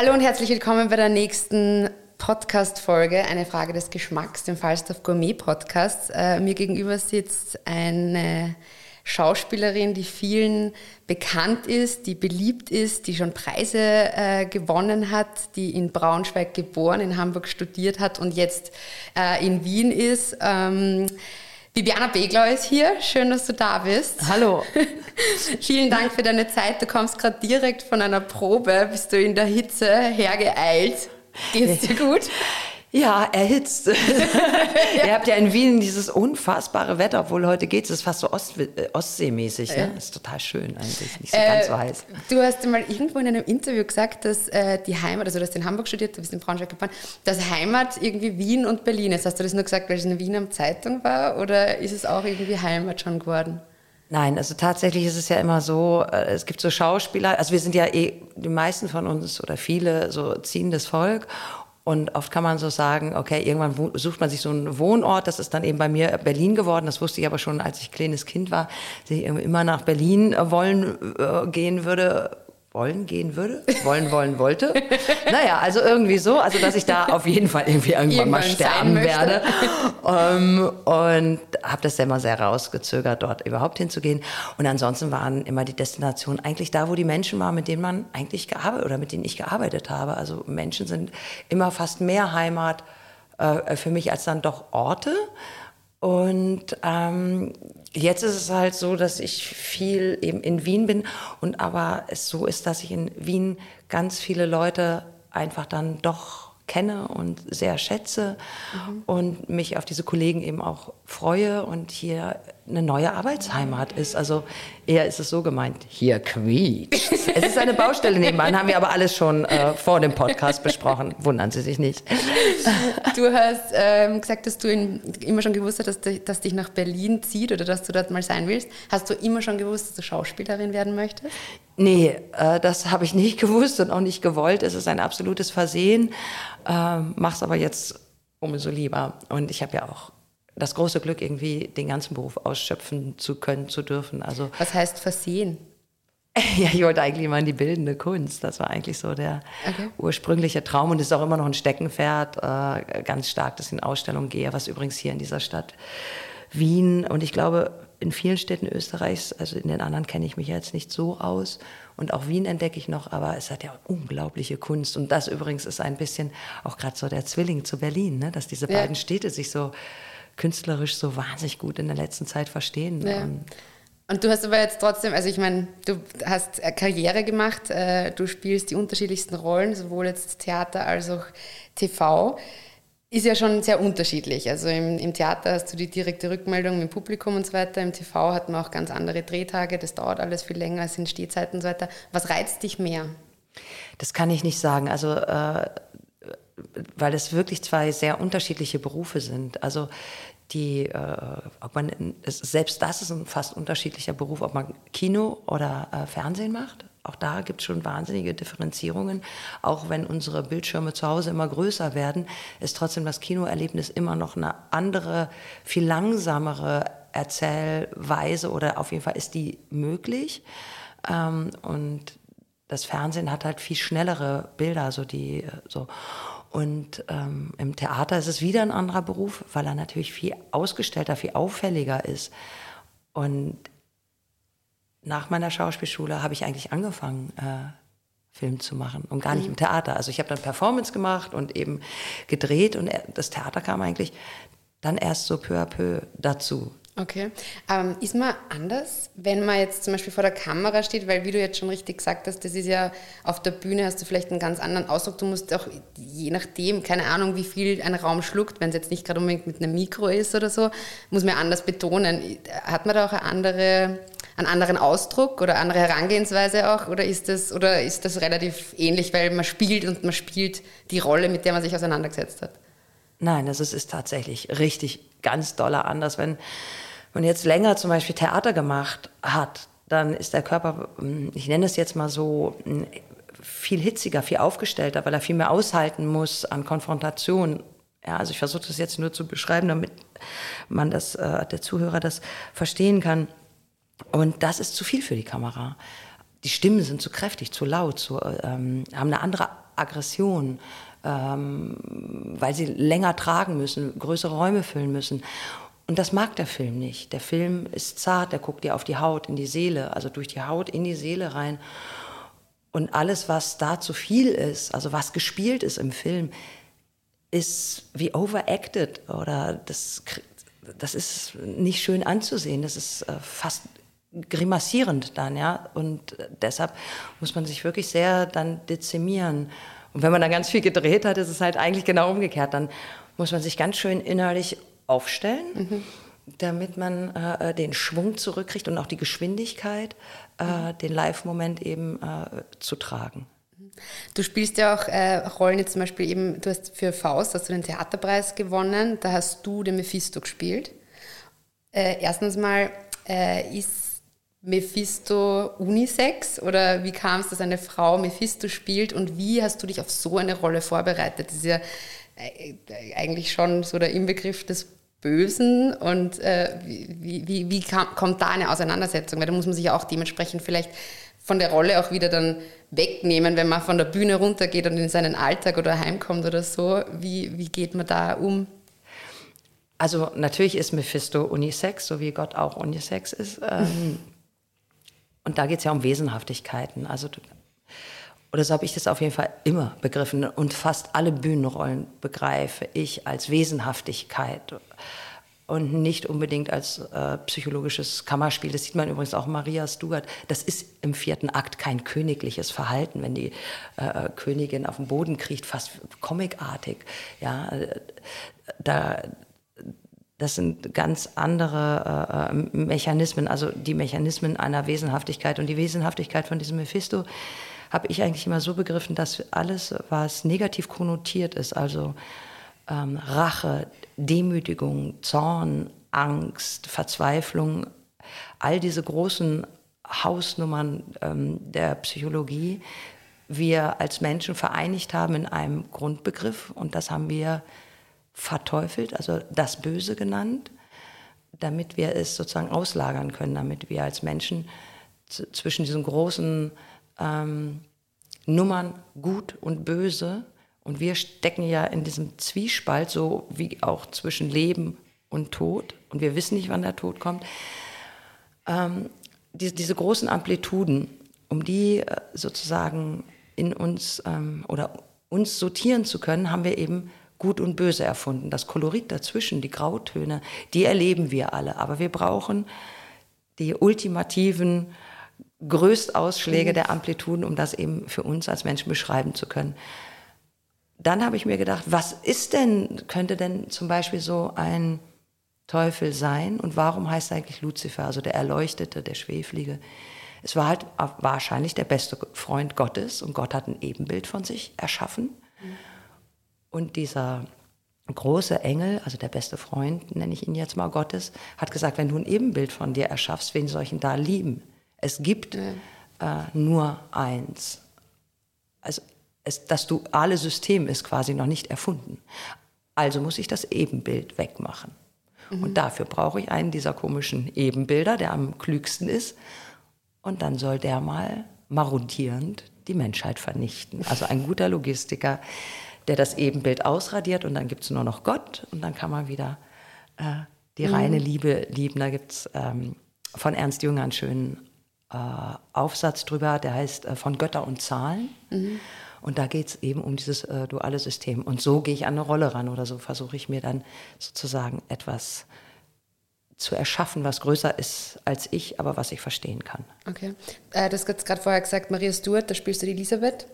Hallo und herzlich willkommen bei der nächsten Podcast-Folge, eine Frage des Geschmacks, dem Falstaff Gourmet Podcast. Äh, mir gegenüber sitzt eine Schauspielerin, die vielen bekannt ist, die beliebt ist, die schon Preise äh, gewonnen hat, die in Braunschweig geboren, in Hamburg studiert hat und jetzt äh, in Wien ist. Ähm, Bibiana Beglau ist hier. Schön, dass du da bist. Hallo. Vielen Dank für deine Zeit. Du kommst gerade direkt von einer Probe, bist du in der Hitze hergeeilt. Geht's dir gut? Ja, erhitzt. Ihr habt ja in Wien dieses unfassbare Wetter, obwohl heute geht es, ist fast so Ost, äh, Ostseemäßig. Ne? Ist total schön eigentlich, nicht so Äh, ganz so heiß. Du hast mal irgendwo in einem Interview gesagt, dass äh, die Heimat, also du hast in Hamburg studiert, du bist in Braunschweig geboren, dass Heimat irgendwie Wien und Berlin ist. Hast du das nur gesagt, weil es in Wien am Zeitung war oder ist es auch irgendwie Heimat schon geworden? Nein, also tatsächlich ist es ja immer so, äh, es gibt so Schauspieler, also wir sind ja eh, die meisten von uns oder viele so ziehendes Volk und oft kann man so sagen, okay, irgendwann sucht man sich so einen Wohnort, das ist dann eben bei mir Berlin geworden, das wusste ich aber schon, als ich kleines Kind war, dass ich immer nach Berlin wollen äh, gehen würde, wollen gehen würde, wollen, wollen, wollte. naja, also irgendwie so, also dass ich da auf jeden Fall irgendwie irgendwann, mal Irgendwann sein sterben werde. ähm, und habe das immer sehr rausgezögert, dort überhaupt hinzugehen. Und ansonsten waren immer die Destinationen eigentlich da, wo die Menschen waren, mit denen man eigentlich gearbeitet oder mit denen ich gearbeitet habe. Also Menschen sind immer fast mehr Heimat äh, für mich als dann doch Orte. Und ähm, jetzt ist es halt so, dass ich viel eben in Wien bin und aber es so ist, dass ich in Wien ganz viele Leute einfach dann doch kenne und sehr schätze und mich auf diese Kollegen eben auch freue und hier eine neue Arbeitsheimat ist. Also eher ist es so gemeint, hier quietscht. es ist eine Baustelle nebenan, haben wir aber alles schon äh, vor dem Podcast besprochen. Wundern Sie sich nicht. Du hast ähm, gesagt, dass du in, immer schon gewusst hast, dass, du- dass dich nach Berlin zieht oder dass du dort mal sein willst. Hast du immer schon gewusst, dass du Schauspielerin werden möchtest? Nee, äh, das habe ich nicht gewusst und auch nicht gewollt. Es ist ein absolutes Versehen. Ähm, mach's aber jetzt umso lieber. Und ich habe ja auch das große Glück, irgendwie den ganzen Beruf ausschöpfen zu können, zu dürfen. Also Was heißt versehen? ja, ich wollte eigentlich immer in die bildende Kunst. Das war eigentlich so der Okay. ursprüngliche Traum und ist auch immer noch ein Steckenpferd, äh, ganz stark, dass ich in Ausstellungen gehe, was übrigens hier in dieser Stadt Wien und ich glaube in vielen Städten Österreichs, also in den anderen kenne ich mich jetzt nicht so aus und auch Wien entdecke ich noch, aber es hat ja unglaubliche Kunst und das übrigens ist ein bisschen auch gerade so der Zwilling zu Berlin, ne? dass diese Ja. beiden Städte sich so künstlerisch so wahnsinnig gut in der letzten Zeit verstehen. Ja. Und Und du hast aber jetzt trotzdem, also ich meine, du hast äh, Karriere gemacht, äh, du spielst die unterschiedlichsten Rollen, sowohl jetzt Theater als auch TV. Ist ja schon sehr unterschiedlich. Also im, im Theater hast du die direkte Rückmeldung mit dem Publikum und so weiter. Im TV hat man auch ganz andere Drehtage. Das dauert alles viel länger, es sind Stehzeiten und so weiter. Was reizt dich mehr? Das kann ich nicht sagen. Also, äh, weil es wirklich zwei sehr unterschiedliche Berufe sind. Also, die, äh, ob man, selbst das ist ein fast unterschiedlicher Beruf, ob man Kino oder äh, Fernsehen macht. Auch da gibt es schon wahnsinnige Differenzierungen. Auch wenn unsere Bildschirme zu Hause immer größer werden, ist trotzdem das Kinoerlebnis immer noch eine andere, viel langsamere Erzählweise oder auf jeden Fall ist die möglich. Ähm, und das Fernsehen hat halt viel schnellere Bilder, so die äh, so. Und ähm, im Theater ist es wieder ein anderer Beruf, weil er natürlich viel ausgestellter, viel auffälliger ist. Und nach meiner Schauspielschule habe ich eigentlich angefangen, äh, Film zu machen und gar nicht im Theater. Also ich habe dann Performance gemacht und eben gedreht und das Theater kam eigentlich dann erst so peu à peu dazu. Okay. Ähm, ist man anders, wenn man jetzt zum Beispiel vor der Kamera steht, weil wie du jetzt schon richtig gesagt hast, das ist ja auf der Bühne hast du vielleicht einen ganz anderen Ausdruck. Du musst auch je nachdem, keine Ahnung, wie viel ein Raum schluckt, wenn es jetzt nicht gerade unbedingt mit einem Mikro ist oder so, muss man anders betonen. Hat man da auch eine andere einen anderen Ausdruck oder andere Herangehensweise auch? Oder ist das, oder ist das relativ ähnlich, weil man spielt und man spielt die Rolle, mit der man sich auseinandergesetzt hat? Nein, das ist, ist tatsächlich richtig ganz doller anders. Wenn man jetzt länger zum Beispiel Theater gemacht hat, dann ist der Körper, hm, ich nenne es jetzt mal so, hm, viel hitziger, viel aufgestellter, weil er viel mehr aushalten muss an Konfrontation. Ja, also ich versuche das jetzt nur zu beschreiben, damit man das, äh, der Zuhörer das verstehen kann. Und das ist zu viel für die Kamera. Die Stimmen sind zu kräftig, zu laut, zu, ähm, haben eine andere Aggression, ähm, weil sie länger tragen müssen, größere Räume füllen müssen. Und das mag der Film nicht. Der Film ist zart, der guckt dir auf die Haut, in die Seele, also durch die Haut in die Seele rein. Und alles, was da zu viel ist, also was gespielt ist im Film, ist wie overacted oder das, das ist nicht schön anzusehen. Das ist äh, fast grimassierend dann, ja. Und deshalb muss man sich wirklich sehr dann dezimieren. Und wenn man dann ganz viel gedreht hat, ist es halt eigentlich genau umgekehrt. Dann muss man sich ganz schön innerlich aufstellen, mhm. damit man äh, den Schwung zurückkriegt und auch die Geschwindigkeit, äh, mhm. den Live-Moment eben äh, zu tragen. Du spielst ja auch äh, Rollen, jetzt zum Beispiel eben, du hast für Faust, hast du den Theaterpreis gewonnen, da hast du den Mephisto gespielt. Äh, erstens mal, äh, ist Mephisto Unisex oder wie kam es, dass eine Frau Mephisto spielt und wie hast du dich auf so eine Rolle vorbereitet? Das ist ja äh, eigentlich schon so der Inbegriff des Bösen und äh, wie, wie, wie kam, kommt da eine Auseinandersetzung? Weil da muss man sich ja auch dementsprechend vielleicht von der Rolle auch wieder dann wegnehmen, wenn man von der Bühne runtergeht und in seinen Alltag oder heimkommt oder so. Wie, wie geht man da um? Also natürlich ist Mephisto Unisex, so wie Gott auch Unisex ist. Ähm, und da geht es ja um Wesenhaftigkeiten. Also, oder so habe ich das auf jeden Fall immer begriffen. Und fast alle Bühnenrollen begreife ich als Wesenhaftigkeit und nicht unbedingt als äh, psychologisches Kammerspiel. Das sieht man übrigens auch Maria Stuart. Das ist im vierten Akt kein königliches Verhalten, wenn die äh, Königin auf den Boden kriecht, fast comicartig. Ja, äh, da, das sind ganz andere äh, äh, Mechanismen, also die Mechanismen einer Wesenhaftigkeit. Und die Wesenhaftigkeit von diesem Mephisto habe ich eigentlich immer so begriffen, dass alles, was negativ konnotiert ist, also ähm, Rache, Demütigung, Zorn, Angst, Verzweiflung, all diese großen Hausnummern ähm, der Psychologie, wir als Menschen vereinigt haben in einem Grundbegriff. Und das haben wir verteufelt, also das Böse genannt, damit wir es sozusagen auslagern können, damit wir als Menschen zwischen diesen großen ähm, Nummern gut und böse, und wir stecken ja in diesem Zwiespalt, so wie auch zwischen Leben und Tod, und wir wissen nicht, wann der Tod kommt, ähm, die, diese großen Amplituden, um die äh, sozusagen in uns ähm, oder uns sortieren zu können, haben wir eben Gut und Böse erfunden. Das Kolorit dazwischen, die Grautöne, die erleben wir alle. Aber wir brauchen die ultimativen Größtausschläge mhm. der Amplituden, um das eben für uns als Menschen beschreiben zu können. Dann habe ich mir gedacht, was ist denn, könnte denn zum Beispiel so ein Teufel sein und warum heißt er eigentlich Luzifer, also der Erleuchtete, der Schweflige? Es war halt wahrscheinlich der beste Freund Gottes und Gott hat ein Ebenbild von sich erschaffen. Mhm. Und dieser große Engel, also der beste Freund, nenne ich ihn jetzt mal Gottes, hat gesagt, wenn du ein Ebenbild von dir erschaffst, wen soll ich ihn da lieben? Es gibt ja. äh, nur eins. Also es, das duale System ist quasi noch nicht erfunden. Also muss ich das Ebenbild wegmachen. Mhm. Und dafür brauche ich einen dieser komischen Ebenbilder, der am klügsten ist. Und dann soll der mal marodierend die Menschheit vernichten. Also ein guter Logistiker der das Ebenbild ausradiert und dann gibt es nur noch Gott und dann kann man wieder äh, die mhm. reine Liebe lieben. Da gibt es ähm, von Ernst Jünger einen schönen äh, Aufsatz drüber, der heißt äh, Von Götter und Zahlen. Mhm. Und da geht es eben um dieses äh, duale System. Und so gehe ich an eine Rolle ran oder so versuche ich mir dann sozusagen etwas zu erschaffen, was größer ist als ich, aber was ich verstehen kann. Okay. Äh, du hast gerade vorher gesagt, Maria Stuart, da spielst du die Elisabeth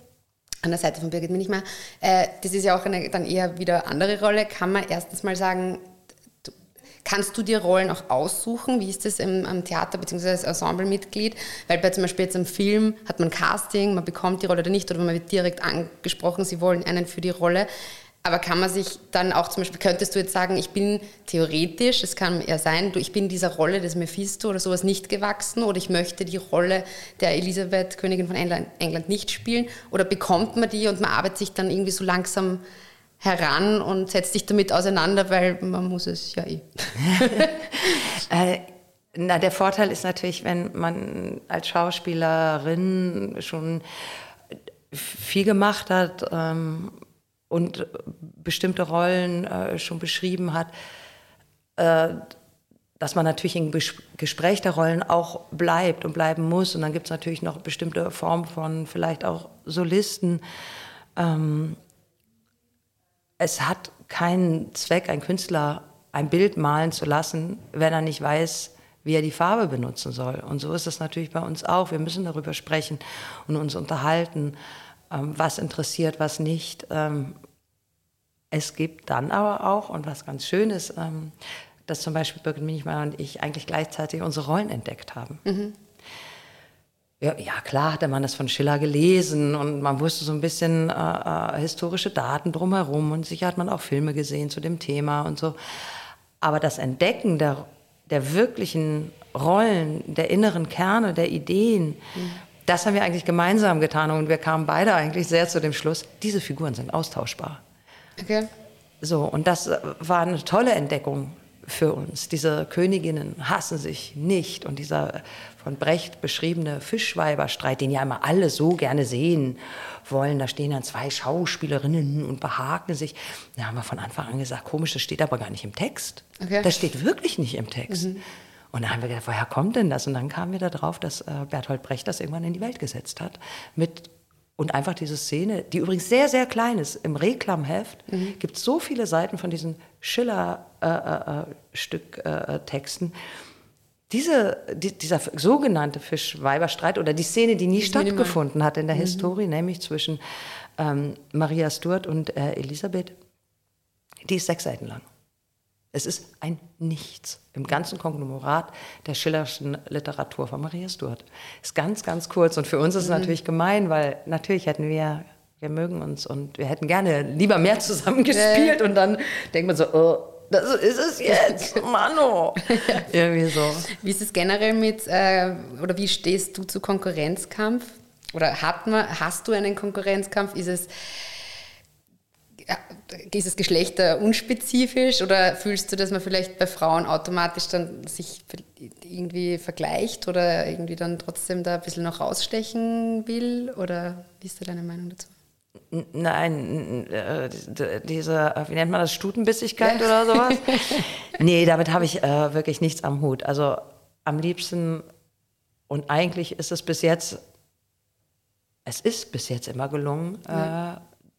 an der Seite von Birgit Minichmar. Äh, das ist ja auch eine dann eher wieder andere Rolle. Kann man erstens mal sagen, Kannst du dir Rollen auch aussuchen? Wie ist das im, am Theater bzw. als Ensemblemitglied? Weil bei zum Beispiel jetzt im Film hat man Casting, man bekommt die Rolle oder nicht oder man wird direkt angesprochen, sie wollen einen für die Rolle. Aber kann man sich dann auch zum Beispiel, könntest du jetzt sagen, ich bin theoretisch, es kann eher sein, ich bin dieser Rolle des Mephisto oder sowas nicht gewachsen oder ich möchte die Rolle der Elisabeth, Königin von England, England nicht spielen? Oder bekommt man die und man arbeitet sich dann irgendwie so langsam heran und setzt sich damit auseinander, weil man muss es ja eh. äh, na, der Vorteil ist natürlich, wenn man als Schauspielerin schon viel gemacht hat ähm, und bestimmte Rollen äh, schon beschrieben hat, äh, dass man natürlich im Gespräch der Rollen auch bleibt und bleiben muss. Und dann gibt es natürlich noch bestimmte Formen von vielleicht auch Solisten. Ähm, es hat keinen Zweck, ein Künstler ein Bild malen zu lassen, wenn er nicht weiß, wie er die Farbe benutzen soll. Und so ist es natürlich bei uns auch. Wir müssen darüber sprechen und uns unterhalten, was interessiert, was nicht. Ähm, es gibt dann aber auch, und was ganz schön ist, ähm, dass zum Beispiel Birgit Minichmann und ich eigentlich gleichzeitig unsere Rollen entdeckt haben. Mhm. Ja, ja, klar hatte man das von Schiller gelesen und man wusste so ein bisschen äh, äh, historische Daten drumherum und sicher hat man auch Filme gesehen zu dem Thema und so. Aber das Entdecken der, der wirklichen Rollen, der inneren Kerne, der Ideen, mhm. Das haben wir eigentlich gemeinsam getan und wir kamen beide eigentlich sehr zu dem Schluss, diese Figuren sind austauschbar. Okay. So, und das war eine tolle Entdeckung für uns. Diese Königinnen hassen sich nicht und dieser von Brecht beschriebene Fischweiberstreit, den ja immer alle so gerne sehen wollen, da stehen dann zwei Schauspielerinnen und behaken sich. Da haben wir von Anfang an gesagt, komisch, das steht aber gar nicht im Text. Okay. Das steht wirklich nicht im Text. Mhm. Und dann haben wir gedacht, woher kommt denn das? Und dann kamen wir darauf, dass äh, Bertolt Brecht das irgendwann in die Welt gesetzt hat mit und einfach diese Szene, die übrigens sehr, sehr klein ist, im Reklamheft mhm. gibt es so viele Seiten von diesen Schiller-Stück-Texten. Äh, äh, äh, diese, die, dieser sogenannte Fischweiberstreit oder die Szene, die nie die stattgefunden hat in der mhm. Historie, nämlich zwischen ähm, Maria Stuart und äh, Elisabeth, die ist sechs Seiten lang. Es ist ein Nichts im ganzen Konglomerat der schillerschen Literatur von Maria Stuart. Ist ganz, ganz kurz und für uns ist es mhm. natürlich gemein, weil natürlich hätten wir, wir mögen uns und wir hätten gerne lieber mehr zusammen gespielt und dann denkt man so, oh, das ist es jetzt, Mano. Irgendwie so. Wie ist es generell mit, äh, oder wie stehst du zu Konkurrenzkampf? Oder hat man, hast du einen Konkurrenzkampf? Ist es ist es Geschlechter unspezifisch oder fühlst du, dass man vielleicht bei Frauen automatisch dann sich irgendwie vergleicht oder irgendwie dann trotzdem da ein bisschen noch rausstechen will? Oder wie ist da deine Meinung dazu? Nein, äh, diese, wie nennt man das, Stutenbissigkeit ja. oder sowas? nee, damit habe ich äh, wirklich nichts am Hut. Also am liebsten, und eigentlich ist es bis jetzt, es ist bis jetzt immer gelungen, ja. äh,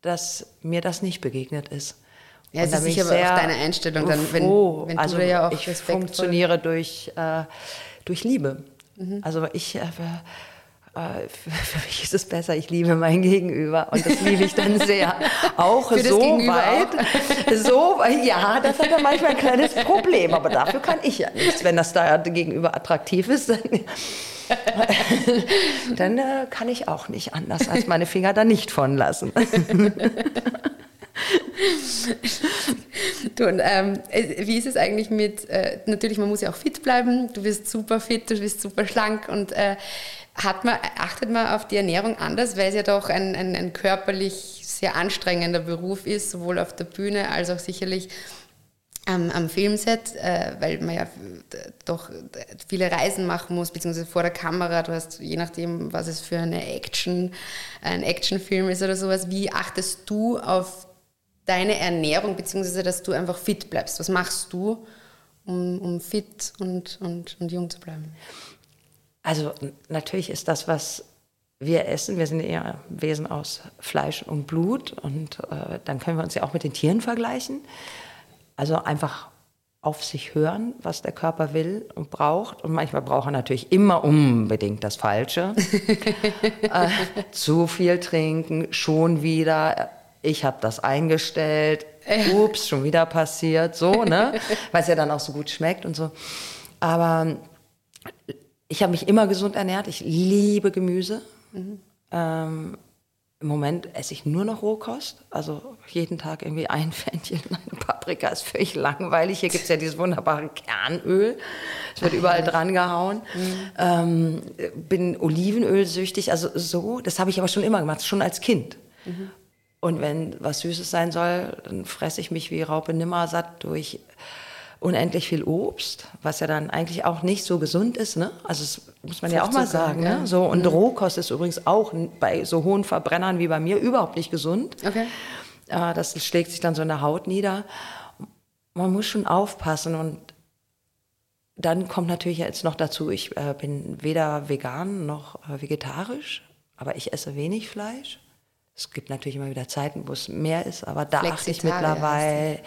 dass mir das nicht begegnet ist. Ja, es ist sicher aber auch deine Einstellung dann, wenn, wenn also du ja auch ich funktioniere durch, äh, durch Liebe. Mhm. Also ich, äh, äh, für mich ist es besser, ich liebe mein Gegenüber und das liebe ich dann sehr. Auch so weit, so, ja, das hat dann manchmal ein kleines Problem, aber dafür kann ich ja nichts. Wenn das da gegenüber attraktiv ist, dann dann äh, kann ich auch nicht anders, als meine Finger da nicht von lassen. du, und, ähm, äh, wie ist es eigentlich mit, äh, natürlich, man muss ja auch fit bleiben, du bist super fit, du bist super schlank und äh, hat man, achtet man auf die Ernährung anders, weil es ja doch ein, ein, ein körperlich sehr anstrengender Beruf ist, sowohl auf der Bühne als auch sicherlich am, am Filmset, äh, weil man ja doch viele Reisen machen muss, beziehungsweise vor der Kamera. Du hast, je nachdem, was es für eine Action, ein Actionfilm ist oder sowas, wie achtest du auf deine Ernährung, beziehungsweise dass du einfach fit bleibst? Was machst du, um, um fit und, und, und jung zu bleiben? Also natürlich ist das, was wir essen, wir sind eher Wesen aus Fleisch und Blut und äh, dann können wir uns ja auch mit den Tieren vergleichen. Also einfach auf sich hören, was der Körper will und braucht. Und manchmal braucht er natürlich immer unbedingt das Falsche. äh, zu viel trinken, schon wieder. Ich habe das eingestellt. Ups, schon wieder passiert. So, ne? Weil es ja dann auch so gut schmeckt und so. Aber ich habe mich immer gesund ernährt. Ich liebe Gemüse. Mhm. Ähm, im Moment esse ich nur noch Rohkost, also jeden Tag irgendwie ein Fännchen, eine Paprika ist völlig langweilig. Hier gibt es ja dieses wunderbare Kernöl, es wird überall dran gehauen. Mhm. Ähm, bin Olivenölsüchtig, also so, das habe ich aber schon immer gemacht, schon als Kind. Mhm. Und wenn was Süßes sein soll, dann fresse ich mich wie Raupe Nimmersatt durch unendlich viel Obst, was ja dann eigentlich auch nicht so gesund ist. Ne? Also das muss man ja auch mal sagen. Ja. Ne? So, und mhm. Rohkost ist übrigens auch bei so hohen Verbrennern wie bei mir überhaupt nicht gesund. Okay. Äh, das schlägt sich dann so in der Haut nieder. Man muss schon aufpassen und dann kommt natürlich jetzt noch dazu, ich äh, bin weder vegan noch äh, vegetarisch, aber ich esse wenig Fleisch. Es gibt natürlich immer wieder Zeiten, wo es mehr ist, aber da achte ich mittlerweile.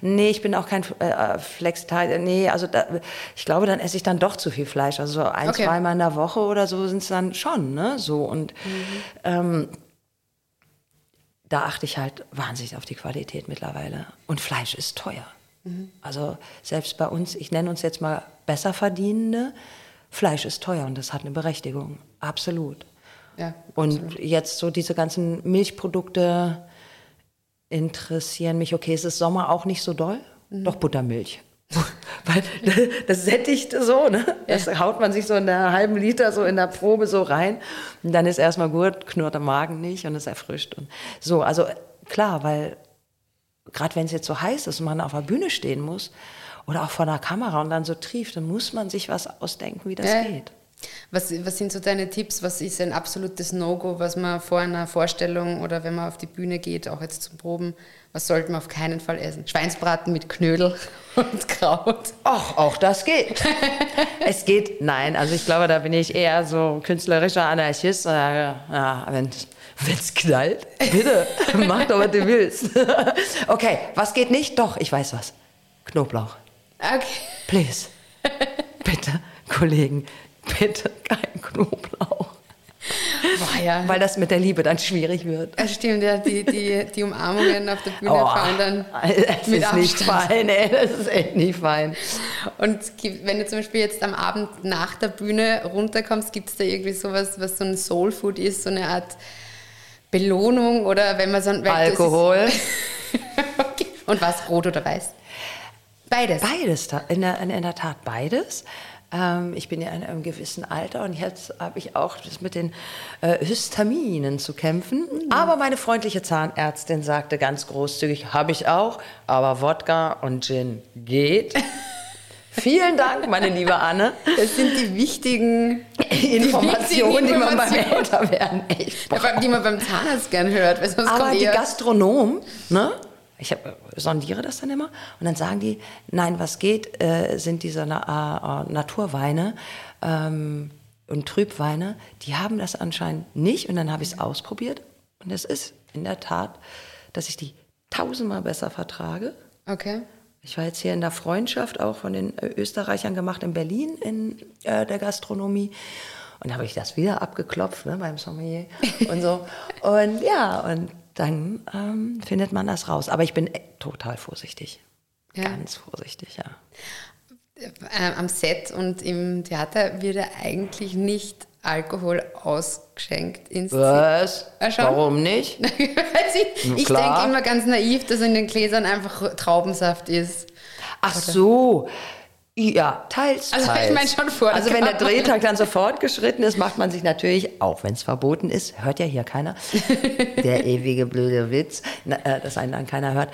Nee, ich bin auch kein äh, äh, Flexitarier. Nee, also da, ich glaube, dann esse ich dann doch zu viel Fleisch. Also so ein, okay. zweimal in der Woche oder so sind es dann schon, ne? So und mhm. ähm, da achte ich halt wahnsinnig auf die Qualität mittlerweile. Und Fleisch ist teuer. Mhm. Also selbst bei uns, ich nenne uns jetzt mal Besserverdienende, Fleisch ist teuer und das hat eine Berechtigung. Absolut. Ja, und absolut. jetzt so diese ganzen Milchprodukte interessieren mich. Okay, es ist Sommer auch nicht so doll, mhm. doch Buttermilch. Weil das sättigt so, ne? Das ja. haut man sich so in einer halben Liter so in der Probe so rein. Und dann ist erstmal gut, knurrt der Magen nicht und es erfrischt. Und so, also klar, weil gerade wenn es jetzt so heiß ist und man auf der Bühne stehen muss oder auch vor der Kamera und dann so trieft, dann muss man sich was ausdenken, wie das ja. geht. Was, was sind so deine Tipps? Was ist ein absolutes No-Go, was man vor einer Vorstellung oder wenn man auf die Bühne geht, auch jetzt zum Proben, was sollte man auf keinen Fall essen? Schweinsbraten mit Knödel und Kraut. Ach, auch das geht. es geht, nein, also ich glaube, da bin ich eher so künstlerischer Anarchist. Ja, wenn es knallt, bitte, mach doch, was du willst. okay, was geht nicht? Doch, ich weiß was. Knoblauch. Okay. Please. Bitte, Kollegen, bitte kein Knoblauch. Boah, ja. Weil das mit der Liebe dann schwierig wird. Das stimmt, ja, die, die, die Umarmungen auf der Bühne oh, fallen dann es mit ist Abstand. nicht fein, ey, das ist echt nicht fein. Und wenn du zum Beispiel jetzt am Abend nach der Bühne runterkommst, gibt es da irgendwie sowas, was so ein Soulfood ist, so eine Art Belohnung oder wenn man so ein... Alkohol. okay. Und was, rot oder weiß? Beides. Beides, in der, in der Tat beides. Ähm, ich bin ja in einem gewissen Alter und jetzt habe ich auch das mit den äh, Histaminen zu kämpfen. Mhm. Aber meine freundliche Zahnärztin sagte ganz großzügig, habe ich auch, aber Wodka und Gin geht. Vielen Dank, meine liebe Anne. Das sind die wichtigen Informationen, die, die man beim Älterwerden echt braucht. Die man beim Zahnarzt gern hört. Aber die Gastronomen, ne? Ich hab, sondiere das dann immer. Und dann sagen die, nein, was geht, äh, sind diese Na äh, Naturweine ähm, und Trübweine, die haben das anscheinend nicht. Und dann habe ich es ausprobiert. Und es ist in der Tat, dass ich die tausendmal besser vertrage. Okay. Ich war jetzt hier in der Freundschaft auch von den Österreichern gemacht in Berlin in äh, der Gastronomie. Und habe ich das wieder abgeklopft ne, beim Sommelier und so. Und ja und dann ähm, findet man das raus. Aber ich bin e- total vorsichtig. Ja. Ganz vorsichtig, ja. Äh, am Set und im Theater wird ja eigentlich nicht Alkohol ausgeschenkt ins Was? Ah, Warum nicht? ich ich denke immer ganz naiv, dass in den Gläsern einfach Traubensaft ist. Ach Oder? so. Ja, teils. Also teils. ich meine schon vor. Also wenn der Drehtag dann sofort geschritten ist, macht man sich natürlich, auch wenn es verboten ist, hört ja hier keiner, der ewige blöde Witz, äh, dass einen dann keiner hört.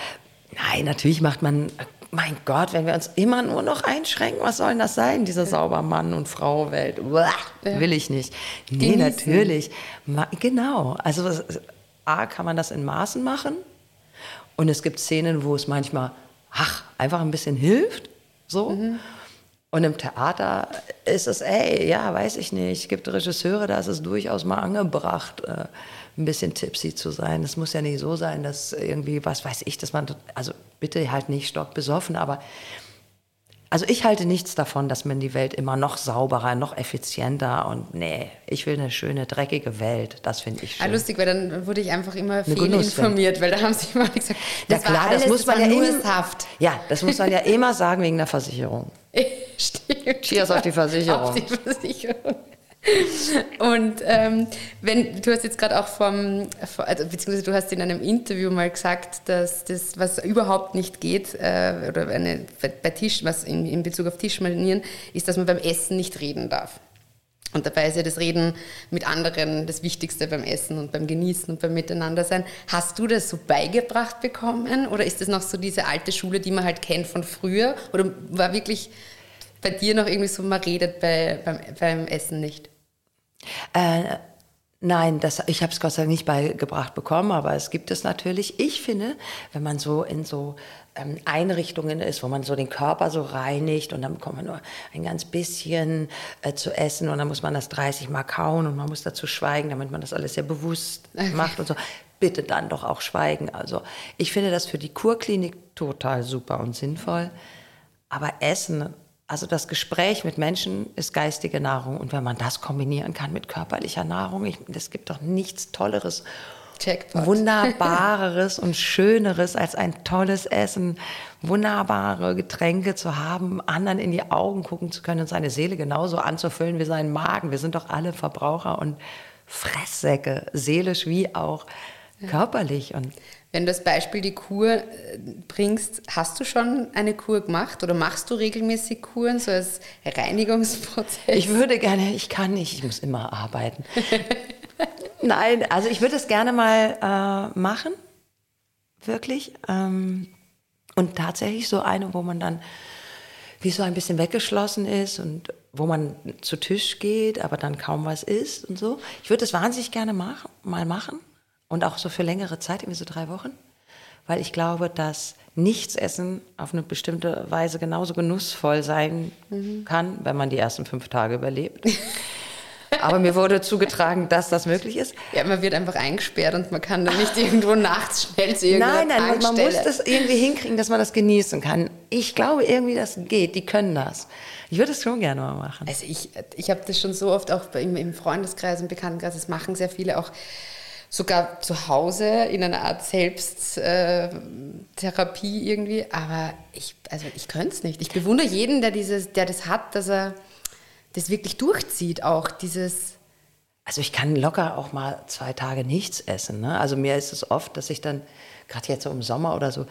Nein, natürlich macht man, mein Gott, wenn wir uns immer nur noch einschränken, was soll denn das sein, diese sauber Mann- und Frau-Welt? Ja. Will ich nicht. Nee, Genießen. natürlich. Ma genau. Also A, kann man das in Maßen machen Und es gibt Szenen, wo es manchmal, ach, einfach ein bisschen hilft. So. Mhm. Und im Theater ist es, ey, ja, weiß ich nicht. Es gibt Regisseure, da ist es durchaus mal angebracht, äh, ein bisschen tipsy zu sein. Es muss ja nicht so sein, dass irgendwie, was weiß ich, dass man, also bitte halt nicht stockbesoffen, aber also ich halte nichts davon, dass man die Welt immer noch sauberer, noch effizienter und nee, ich will eine schöne, dreckige Welt. Das finde ich ah, schön. Ah, lustig, weil dann wurde ich einfach immer fehlinformiert, weil da haben sie immer gesagt, das ja, klar, alles, das muss man ja immer. Ja, das muss man ja immer sagen wegen der Versicherung. Stimmt. Cheers auf die Versicherung. Auf die Versicherung. Und ähm, wenn du hast jetzt gerade auch vom, also, beziehungsweise du hast in einem Interview mal gesagt, dass das, was überhaupt nicht geht, äh, oder eine, bei Tisch, was in, in Bezug auf Tischmanieren, ist, dass man beim Essen nicht reden darf. Und dabei ist ja das Reden mit anderen das Wichtigste beim Essen und beim Genießen und beim Miteinandersein. Hast du das so beigebracht bekommen oder ist das noch so diese alte Schule, die man halt kennt von früher? Oder war wirklich bei dir noch irgendwie so, man redet bei, beim, beim Essen nicht? Äh, nein, das, ich habe es Gott sei Dank nicht beigebracht bekommen, aber es gibt es natürlich. Ich finde, wenn man so in so ähm, Einrichtungen ist, wo man so den Körper so reinigt und dann bekommt man nur ein ganz bisschen äh, zu essen und dann muss man das 30 Mal kauen und man muss dazu schweigen, damit man das alles sehr bewusst macht und so. Bitte dann doch auch schweigen. Also ich finde das für die Kurklinik total super und sinnvoll. Aber Essen also das Gespräch mit Menschen ist geistige Nahrung. Und wenn man das kombinieren kann mit körperlicher Nahrung, es gibt doch nichts Tolleres, Checkpot. Wunderbareres und Schöneres als ein tolles Essen, wunderbare Getränke zu haben, anderen in die Augen gucken zu können und seine Seele genauso anzufüllen wie seinen Magen. Wir sind doch alle Verbraucher und Fresssäcke, seelisch wie auch körperlich. Und wenn du das Beispiel die Kur äh, bringst, hast du schon eine Kur gemacht oder machst du regelmäßig Kuren, so als Reinigungsprozess? Ich würde gerne, ich kann nicht, ich muss immer arbeiten. Nein, also ich würde es gerne mal äh, machen, wirklich. Ähm, und tatsächlich so eine, wo man dann wie so ein bisschen weggeschlossen ist und wo man zu Tisch geht, aber dann kaum was isst und so. Ich würde das wahnsinnig gerne machen, mal machen. Und auch so für längere Zeit, irgendwie so drei Wochen. Weil ich glaube, dass Nichtsessen auf eine bestimmte Weise genauso genussvoll sein mhm. kann, wenn man die ersten fünf Tage überlebt. Aber mir wurde zugetragen, dass das möglich ist. Ja, man wird einfach eingesperrt und man kann dann nicht irgendwo nachts schnell zu irgendeiner Nein, nein, man muss das irgendwie hinkriegen, dass man das genießen kann. Ich glaube irgendwie, das geht. Die können das. Ich würde es schon gerne mal machen. Also ich, ich habe das schon so oft auch im, im Freundeskreis und Bekanntenkreis, das machen sehr viele auch sogar zu Hause in einer Art Selbsttherapie äh, irgendwie. Aber ich, also ich könnte es nicht. Ich bewundere jeden, der, dieses, der das hat, dass er das wirklich durchzieht, auch dieses. Also ich kann locker auch mal zwei Tage nichts essen. Ne? Also mir ist es oft, dass ich dann, gerade jetzt so im Sommer oder so,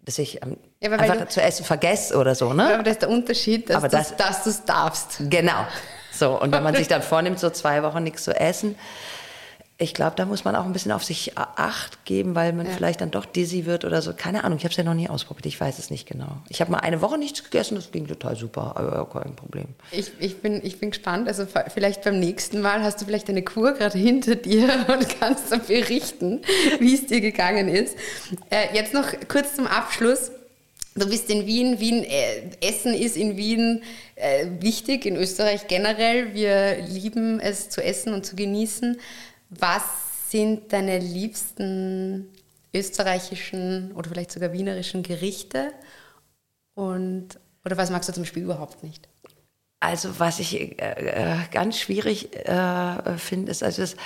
dass ich ähm, ja, einfach du, zu essen vergesse oder so. Ne? Aber das ist der Unterschied, dass du es darfst. Genau. So, und wenn man sich dann vornimmt, so zwei Wochen nichts zu essen, ich glaube, da muss man auch ein bisschen auf sich Acht geben, weil man ja. vielleicht dann doch dizzy wird oder so. Keine Ahnung, ich habe es ja noch nie ausprobiert, ich weiß es nicht genau. Ich habe mal eine Woche nichts gegessen, das ging total super, aber kein Problem. Ich, ich, bin, ich bin gespannt, also vielleicht beim nächsten Mal hast du vielleicht eine Kur gerade hinter dir und kannst dann berichten, wie es dir gegangen ist. Äh, jetzt noch kurz zum Abschluss. Du bist in Wien. Wien äh, Essen ist in Wien äh, wichtig, in Österreich generell. Wir lieben es zu essen und zu genießen. Was sind deine liebsten österreichischen oder vielleicht sogar wienerischen Gerichte? Und, oder was magst du zum Beispiel überhaupt nicht? Also was ich äh, äh ganz schwierig äh, finde, ist also das,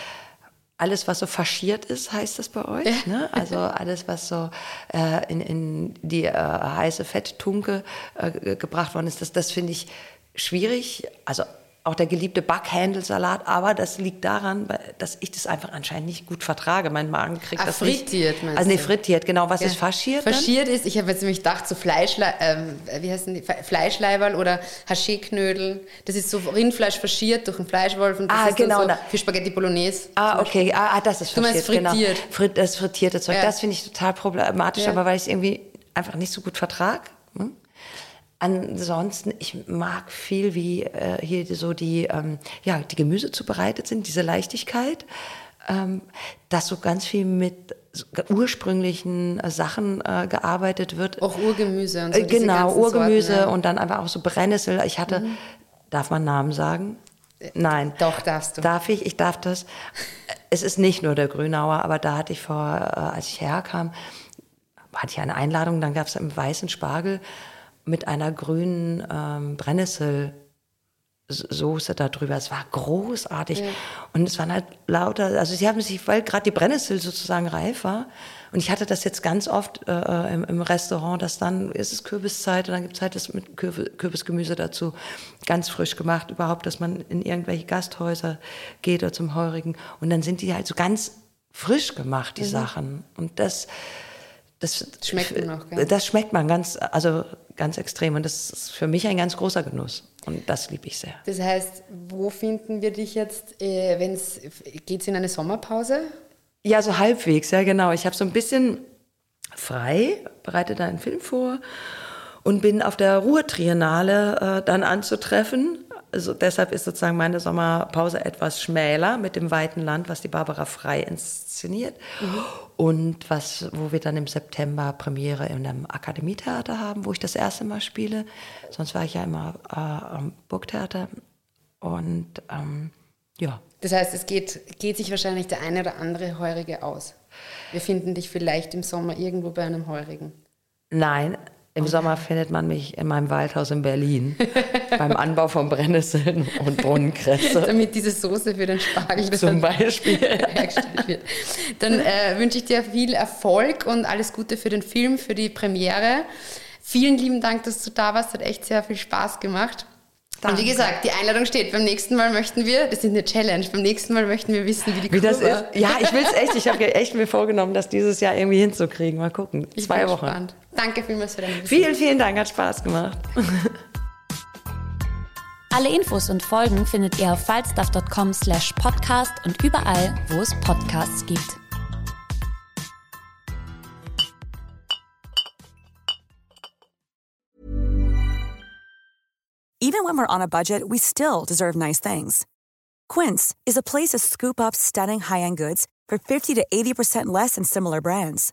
alles, was so faschiert ist, heißt das bei euch. Ne? Also alles, was so äh, in, in, die äh, heiße Fetttunke äh, gebracht worden ist, das, das finde ich schwierig. Also auch der geliebte Backhändelsalat, aber das liegt daran, dass ich das einfach anscheinend nicht gut vertrage. Mein Magen kriegt Ach, das frittiert, nicht. Also nee, frittiert, genau. Was ja. ist faschiert? Faschiert dann? ist, ich habe jetzt nämlich gedacht, so Fleischle ähm, wie heißen die? Fleischleiberl oder Haché-Knödel. Das ist so Rindfleisch faschiert durch einen Fleischwolf und das ah, ist genau, so für Spaghetti Bolognese. Ah, okay, ah, ah, das ist faschiert, du meinst frittiert. genau. Frit, das frittierte Zeug, ja. das finde ich total problematisch, ja. aber weil ich es irgendwie einfach nicht so gut vertrage. Ansonsten, ich mag viel, wie äh, hier so die, ähm, ja, die Gemüse zubereitet sind, diese Leichtigkeit. ähm, dass so ganz viel mit ursprünglichen äh, Sachen äh, gearbeitet wird. Auch Urgemüse und so. Äh, genau, Urgemüse Sorten, ja. und dann einfach auch so Brennnessel. Ich hatte, mhm. darf man Namen sagen? Nein. Doch, darfst du. Darf ich? Ich darf das. Es ist nicht nur der Grünauer, aber da hatte ich vor, als ich herkam, hatte ich eine Einladung, dann gab es einen weißen Spargel mit einer grünen ähm, Brennnessel. Soße darüber. Es war großartig. Ja. Und es waren halt lauter, also sie haben sich, weil gerade die Brennnessel sozusagen reif war. Und ich hatte das jetzt ganz oft äh, äh im, im, Restaurant, dass dann ist es Kürbiszeit und dann gibt es halt das mit Kürbisgemüse dazu. Ganz frisch gemacht. Überhaupt, dass man in irgendwelche Gasthäuser geht oder zum Heurigen. Und dann sind die halt so ganz frisch gemacht, die mhm. Sachen. Und das, das schmeckt man auch, gell? Das schmeckt man ganz, also ganz extrem. Und das ist für mich ein ganz großer Genuss. Und das liebe ich sehr. Das heißt, wo finden wir dich jetzt, äh, wenn es, geht in eine Sommerpause? Ja, so halbwegs, ja genau. Ich habe so ein bisschen frei, bereite da einen Film vor und bin auf der Ruhrtriennale äh, dann anzutreffen also deshalb ist sozusagen meine Sommerpause etwas schmäler mit dem weiten Land, was die Barbara Frei inszeniert. Mhm. Und was, wo wir dann im September Premiere in einem Akademietheater haben, wo ich das erste Mal spiele. Sonst war ich ja immer äh, am Burgtheater. Und ähm, ja. Das heißt, es geht, geht sich wahrscheinlich der eine oder andere Heurige aus. Wir finden dich vielleicht im Sommer irgendwo bei einem Heurigen. Nein, im Sommer findet man mich in meinem Waldhaus in Berlin beim Anbau von Brennnesseln und Bohnenkresse. Damit diese Soße für den Spargel zum Beispiel hergestellt wird. Dann äh, wünsche ich dir viel Erfolg und alles Gute für den Film, für die Premiere. Vielen lieben Dank, dass du da warst. Hat echt sehr viel Spaß gemacht. Danke. Und wie gesagt, die Einladung steht. Beim nächsten Mal möchten wir, das ist eine Challenge, beim nächsten Mal möchten wir wissen, wie die wie das ist. Ja, ich will es echt. Ich habe echt mir vorgenommen, das dieses Jahr irgendwie hinzukriegen. Mal gucken. Ich Zwei bin Wochen. Gespannt. Danke vielmals für deine Besuch. Vielen, vielen Dank. Hat Spaß gemacht. Alle Infos und Folgen findet ihr auf falstaff.com slash podcast und überall, wo es Podcasts gibt. Even when we're on a budget, we still deserve nice things. Quince is a place to scoop up stunning high-end goods for 50 to 80% less than similar brands.